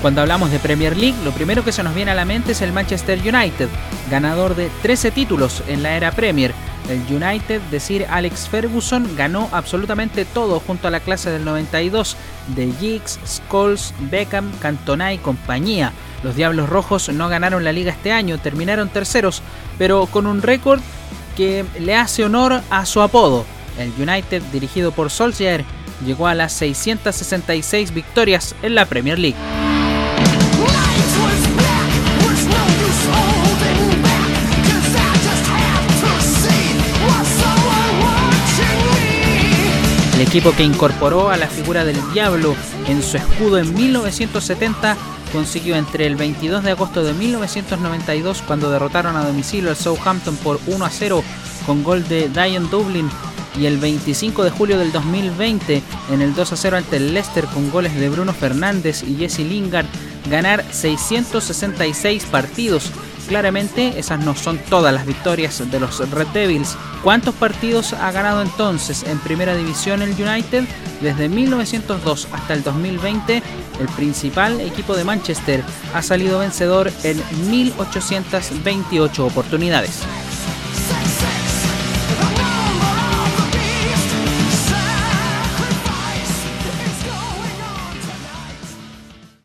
Cuando hablamos de Premier League, lo primero que se nos viene a la mente es el Manchester United, ganador de 13 títulos en la era Premier. El United, decir Alex Ferguson, ganó absolutamente todo junto a la clase del 92 de Giggs, Scholes, Beckham, Cantona y compañía. Los Diablos Rojos no ganaron la liga este año, terminaron terceros, pero con un récord que le hace honor a su apodo. El United, dirigido por Solskjaer, llegó a las 666 victorias en la Premier League. Equipo que incorporó a la figura del Diablo en su escudo en 1970 consiguió entre el 22 de agosto de 1992, cuando derrotaron a domicilio al Southampton por 1 a 0 con gol de Diane Dublin, y el 25 de julio del 2020 en el 2 a 0 ante el Leicester con goles de Bruno Fernández y Jesse Lingard, ganar 666 partidos Claramente esas no son todas las victorias de los Red Devils. ¿Cuántos partidos ha ganado entonces en Primera División el United? Desde 1902 hasta el 2020, el principal equipo de Manchester ha salido vencedor en 1828 oportunidades.